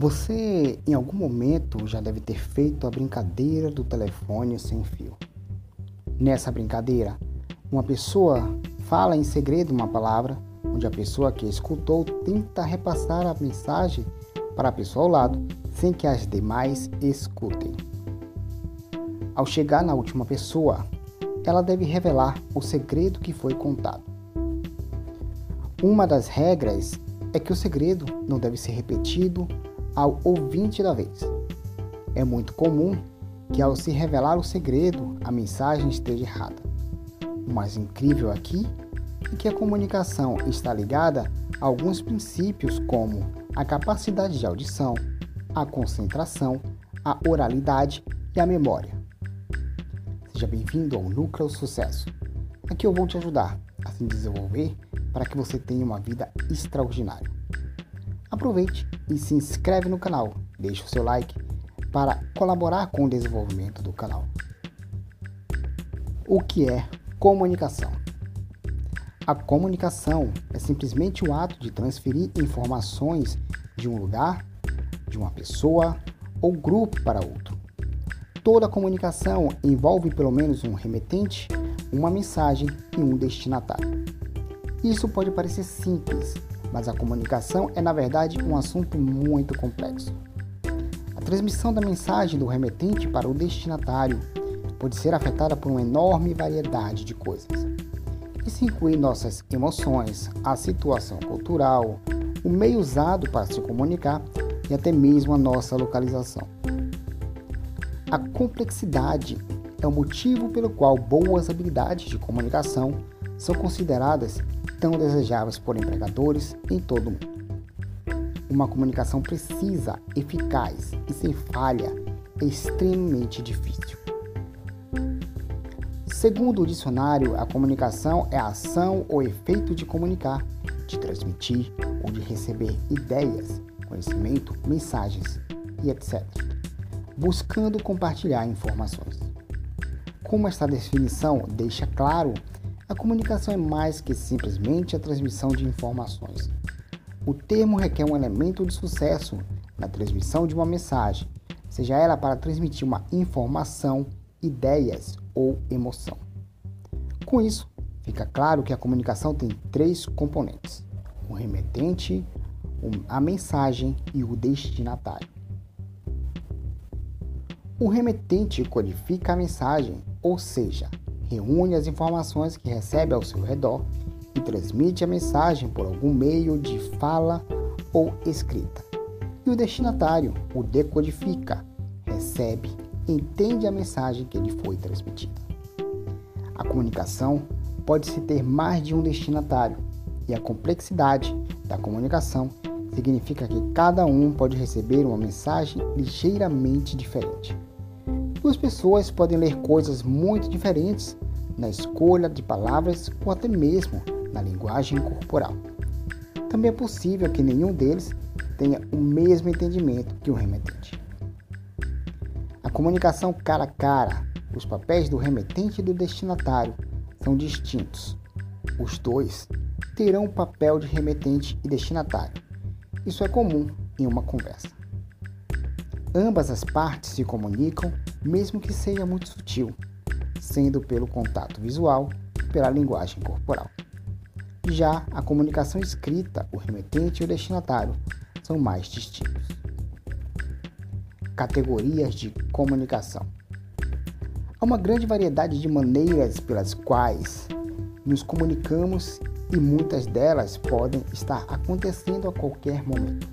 Você, em algum momento, já deve ter feito a brincadeira do telefone sem fio. Nessa brincadeira, uma pessoa fala em segredo uma palavra, onde a pessoa que escutou tenta repassar a mensagem para a pessoa ao lado, sem que as demais escutem. Ao chegar na última pessoa, ela deve revelar o segredo que foi contado. Uma das regras é que o segredo não deve ser repetido ao ouvinte da vez. É muito comum que, ao se revelar o segredo, a mensagem esteja errada. O mais incrível aqui é que a comunicação está ligada a alguns princípios, como a capacidade de audição, a concentração, a oralidade e a memória. Seja bem-vindo ao Núcleo Sucesso. Aqui eu vou te ajudar a se desenvolver para que você tenha uma vida extraordinária. Aproveite e se inscreve no canal, deixe o seu like para colaborar com o desenvolvimento do canal. O que é comunicação? A comunicação é simplesmente o ato de transferir informações de um lugar, de uma pessoa ou grupo para outro. Toda comunicação envolve pelo menos um remetente, uma mensagem e um destinatário. Isso pode parecer simples, mas a comunicação é, na verdade, um assunto muito complexo. A transmissão da mensagem do remetente para o destinatário pode ser afetada por uma enorme variedade de coisas. Isso inclui nossas emoções, a situação cultural, o meio usado para se comunicar e até mesmo a nossa localização. A complexidade é o motivo pelo qual boas habilidades de comunicação são consideradas tão desejáveis por empregadores em todo o mundo. Uma comunicação precisa, eficaz e sem falha é extremamente difícil. Segundo o dicionário, a comunicação é a ação ou efeito de comunicar, de transmitir ou de receber ideias, conhecimento, mensagens e etc., buscando compartilhar informações. Como esta definição deixa claro, a comunicação é mais que simplesmente a transmissão de informações. O termo requer um elemento de sucesso na transmissão de uma mensagem, seja ela para transmitir uma informação, ideias ou emoção. Com isso, fica claro que a comunicação tem três componentes: o remetente, a mensagem e o destinatário. O remetente codifica a mensagem, ou seja, reúne as informações que recebe ao seu redor e transmite a mensagem por algum meio de fala ou escrita. E o destinatário o decodifica, recebe, entende a mensagem que lhe foi transmitida. A comunicação pode-se ter mais de um destinatário, e a complexidade da comunicação significa que cada um pode receber uma mensagem ligeiramente diferente. Duas pessoas podem ler coisas muito diferentes na escolha de palavras ou até mesmo na linguagem corporal. Também é possível que nenhum deles tenha o mesmo entendimento que o remetente. A comunicação cara a cara, os papéis do remetente e do destinatário são distintos. Os dois terão o papel de remetente e destinatário. Isso é comum em uma conversa. Ambas as partes se comunicam mesmo que seja muito sutil, sendo pelo contato visual e pela linguagem corporal. Já a comunicação escrita, o remetente e o destinatário são mais distintos. Categorias de comunicação. Há uma grande variedade de maneiras pelas quais nos comunicamos e muitas delas podem estar acontecendo a qualquer momento.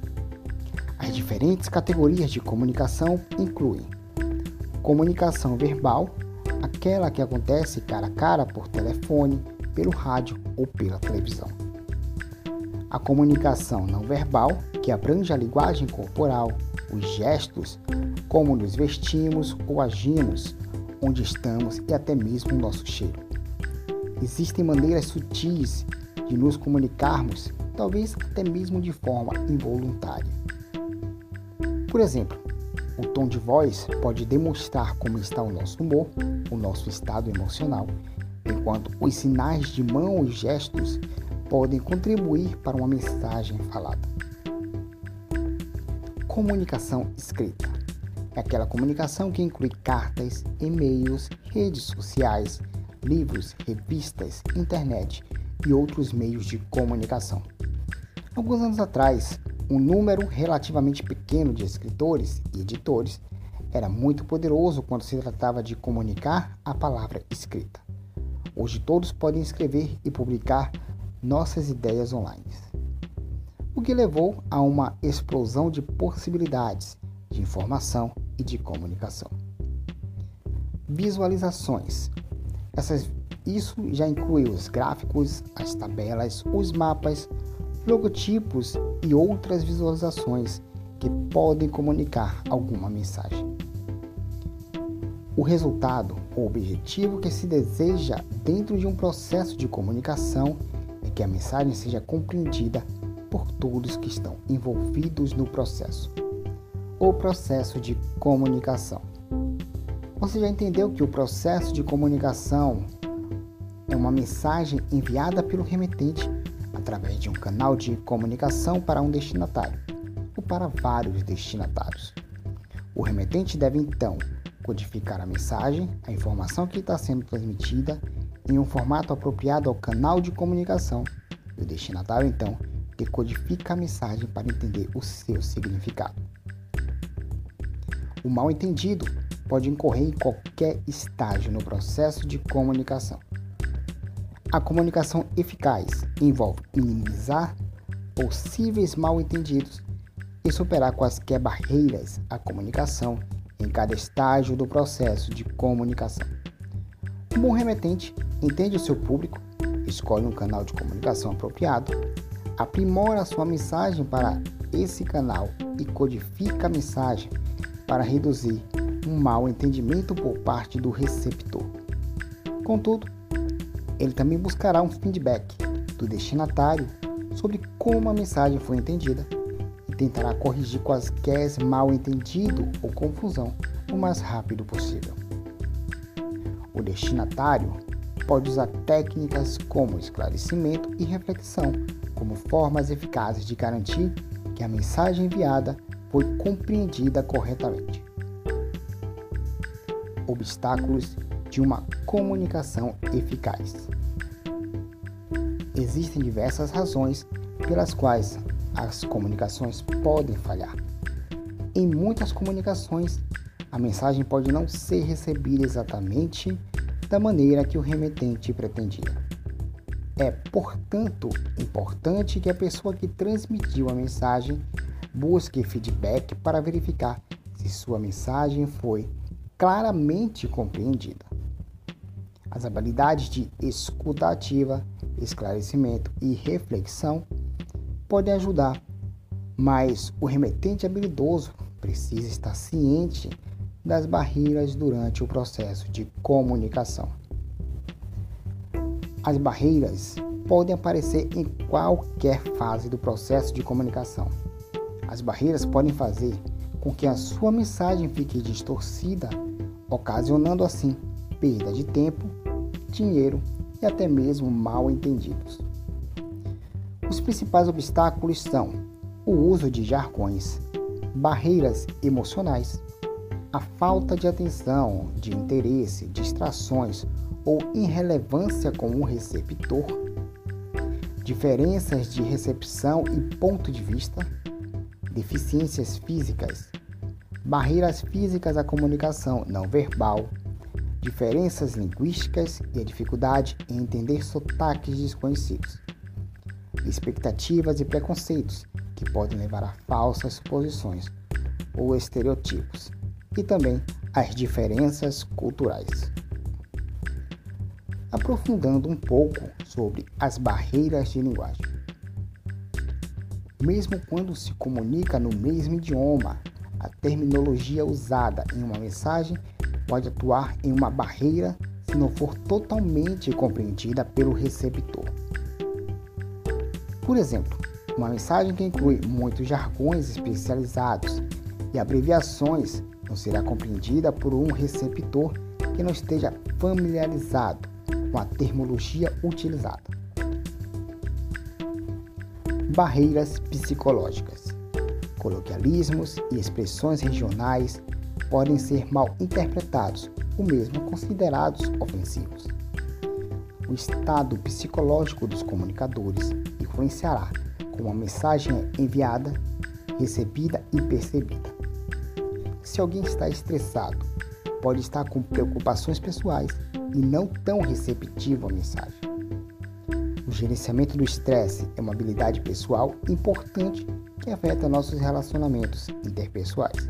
As diferentes categorias de comunicação incluem comunicação verbal, aquela que acontece cara a cara por telefone, pelo rádio ou pela televisão. A comunicação não verbal, que abrange a linguagem corporal, os gestos, como nos vestimos ou agimos, onde estamos e até mesmo o nosso cheiro. Existem maneiras sutis de nos comunicarmos, talvez até mesmo de forma involuntária. Por exemplo, o tom de voz pode demonstrar como está o nosso humor, o nosso estado emocional, enquanto os sinais de mão e gestos podem contribuir para uma mensagem falada. comunicação escrita. É aquela comunicação que inclui cartas, e-mails, redes sociais, livros, revistas, internet e outros meios de comunicação. Alguns anos atrás, um número relativamente pequeno de escritores e editores era muito poderoso quando se tratava de comunicar a palavra escrita. Hoje todos podem escrever e publicar nossas ideias online, o que levou a uma explosão de possibilidades de informação e de comunicação. Visualizações. Essas, isso já inclui os gráficos, as tabelas, os mapas, logotipos e outras visualizações que podem comunicar alguma mensagem. O resultado ou objetivo que se deseja dentro de um processo de comunicação é que a mensagem seja compreendida por todos que estão envolvidos no processo. O processo de comunicação. Você já entendeu que o processo de comunicação é uma mensagem enviada pelo remetente através de um canal de comunicação para um destinatário ou para vários destinatários. O remetente deve então codificar a mensagem, a informação que está sendo transmitida, em um formato apropriado ao canal de comunicação. E o destinatário, então, decodifica a mensagem para entender o seu significado. O mal entendido pode incorrer em qualquer estágio no processo de comunicação. A comunicação eficaz envolve minimizar possíveis mal-entendidos e superar quaisquer barreiras à comunicação em cada estágio do processo de comunicação. Um bom remetente entende o seu público, escolhe um canal de comunicação apropriado, aprimora sua mensagem para esse canal e codifica a mensagem para reduzir um mal entendimento por parte do receptor. Contudo, ele também buscará um feedback do destinatário sobre como a mensagem foi entendida e tentará corrigir quaisquer mal entendido ou confusão o mais rápido possível. O destinatário pode usar técnicas como esclarecimento e reflexão como formas eficazes de garantir que a mensagem enviada foi compreendida corretamente. Obstáculos de uma comunicação eficaz. Existem diversas razões pelas quais as comunicações podem falhar. Em muitas comunicações, a mensagem pode não ser recebida exatamente da maneira que o remetente pretendia. É, portanto, importante que a pessoa que transmitiu a mensagem busque feedback para verificar se sua mensagem foi claramente compreendida. As habilidades de escuta ativa, esclarecimento e reflexão podem ajudar, mas o remetente habilidoso precisa estar ciente das barreiras durante o processo de comunicação. As barreiras podem aparecer em qualquer fase do processo de comunicação. As barreiras podem fazer com que a sua mensagem fique distorcida, ocasionando assim perda de tempo dinheiro e até mesmo mal entendidos. Os principais obstáculos são o uso de jargões, barreiras emocionais, a falta de atenção, de interesse, distrações ou irrelevância com o receptor, diferenças de recepção e ponto de vista, deficiências físicas, barreiras físicas à comunicação não verbal, diferenças linguísticas e a dificuldade em entender sotaques desconhecidos, expectativas e preconceitos que podem levar a falsas suposições ou estereotipos, e também as diferenças culturais. Aprofundando um pouco sobre as barreiras de linguagem. Mesmo quando se comunica no mesmo idioma, a terminologia usada em uma mensagem pode atuar em uma barreira se não for totalmente compreendida pelo receptor. Por exemplo, uma mensagem que inclui muitos jargões especializados e abreviações não será compreendida por um receptor que não esteja familiarizado com a terminologia utilizada. Barreiras psicológicas. Coloquialismos e expressões regionais podem ser mal interpretados ou mesmo considerados ofensivos. O estado psicológico dos comunicadores influenciará como a mensagem é enviada, recebida e percebida. Se alguém está estressado, pode estar com preocupações pessoais e não tão receptivo à mensagem. O gerenciamento do estresse é uma habilidade pessoal importante que afeta nossos relacionamentos interpessoais.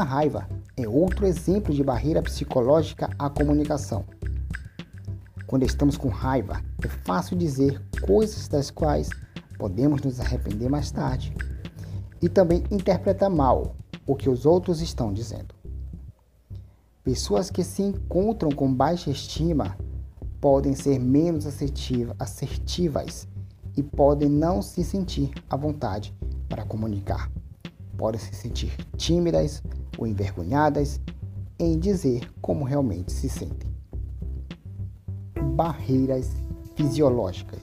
A raiva é outro exemplo de barreira psicológica à comunicação. Quando estamos com raiva, é fácil dizer coisas das quais podemos nos arrepender mais tarde e também interpretar mal o que os outros estão dizendo. Pessoas que se encontram com baixa estima podem ser menos assertivas e podem não se sentir à vontade para comunicar. Podem se sentir tímidas ou envergonhadas em dizer como realmente se sentem barreiras fisiológicas.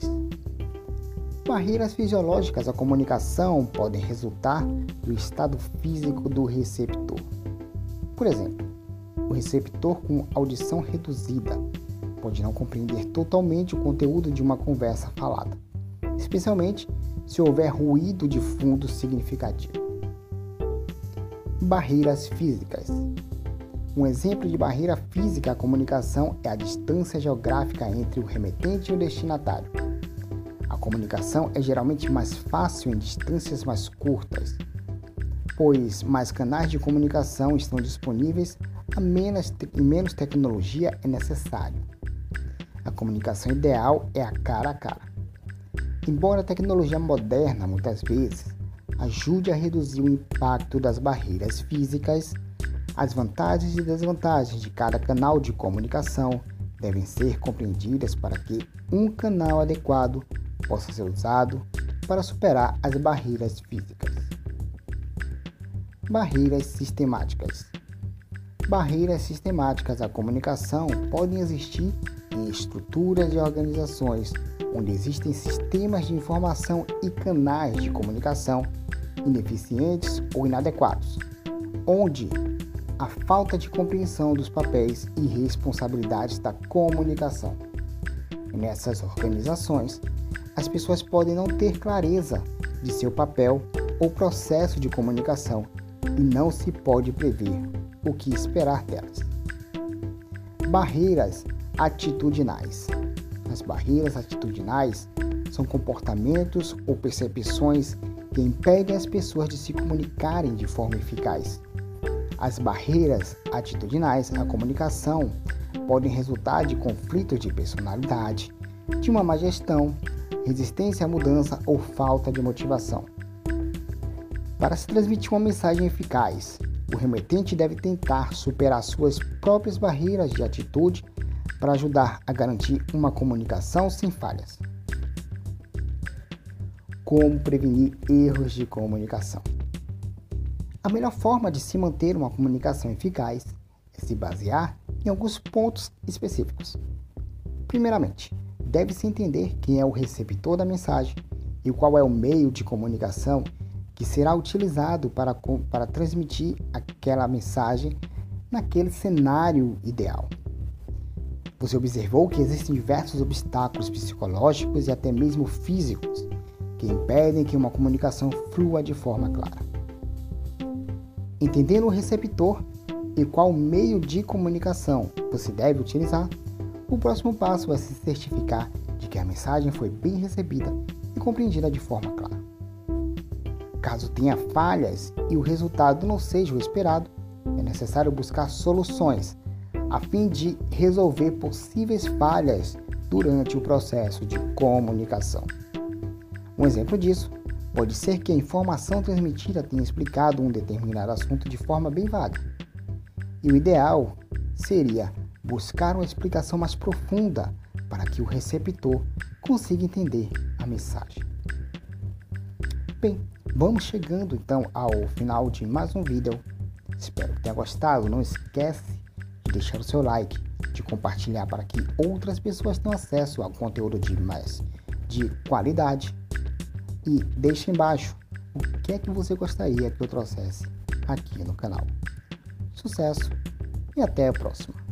Barreiras fisiológicas à comunicação podem resultar do estado físico do receptor. Por exemplo, o receptor com audição reduzida pode não compreender totalmente o conteúdo de uma conversa falada, especialmente se houver ruído de fundo significativo. Barreiras físicas um exemplo de barreira física à comunicação é a distância geográfica entre o remetente e o destinatário. A comunicação é geralmente mais fácil em distâncias mais curtas, pois mais canais de comunicação estão disponíveis a menos, e menos tecnologia é necessário. A comunicação ideal é a cara a cara. Embora a tecnologia moderna muitas vezes ajude a reduzir o impacto das barreiras físicas, as vantagens e desvantagens de cada canal de comunicação devem ser compreendidas para que um canal adequado possa ser usado para superar as barreiras físicas. Barreiras sistemáticas. Barreiras sistemáticas à comunicação podem existir em estruturas de organizações onde existem sistemas de informação e canais de comunicação ineficientes ou inadequados, onde a falta de compreensão dos papéis e responsabilidades da comunicação. Nessas organizações, as pessoas podem não ter clareza de seu papel ou processo de comunicação e não se pode prever o que esperar delas. Barreiras atitudinais. As barreiras atitudinais são comportamentos ou percepções que impedem as pessoas de se comunicarem de forma eficaz as barreiras atitudinais à comunicação podem resultar de conflitos de personalidade, de uma má gestão, resistência à mudança ou falta de motivação. Para se transmitir uma mensagem eficaz, o remetente deve tentar superar suas próprias barreiras de atitude para ajudar a garantir uma comunicação sem falhas. Como prevenir erros de comunicação? A melhor forma de se manter uma comunicação eficaz é se basear em alguns pontos específicos. Primeiramente, deve-se entender quem é o receptor da mensagem e qual é o meio de comunicação que será utilizado para, para transmitir aquela mensagem naquele cenário ideal. Você observou que existem diversos obstáculos psicológicos e até mesmo físicos que impedem que uma comunicação flua de forma clara. Entendendo o receptor e qual meio de comunicação você deve utilizar, o próximo passo é se certificar de que a mensagem foi bem recebida e compreendida de forma clara. Caso tenha falhas e o resultado não seja o esperado, é necessário buscar soluções a fim de resolver possíveis falhas durante o processo de comunicação. Um exemplo disso Pode ser que a informação transmitida tenha explicado um determinado assunto de forma bem vaga. E o ideal seria buscar uma explicação mais profunda para que o receptor consiga entender a mensagem. Bem, vamos chegando então ao final de mais um vídeo. Espero que tenha gostado. Não esquece de deixar o seu like, de compartilhar para que outras pessoas tenham acesso a conteúdo de mais de qualidade e deixe embaixo o que é que você gostaria que eu trouxesse aqui no canal. Sucesso e até a próxima!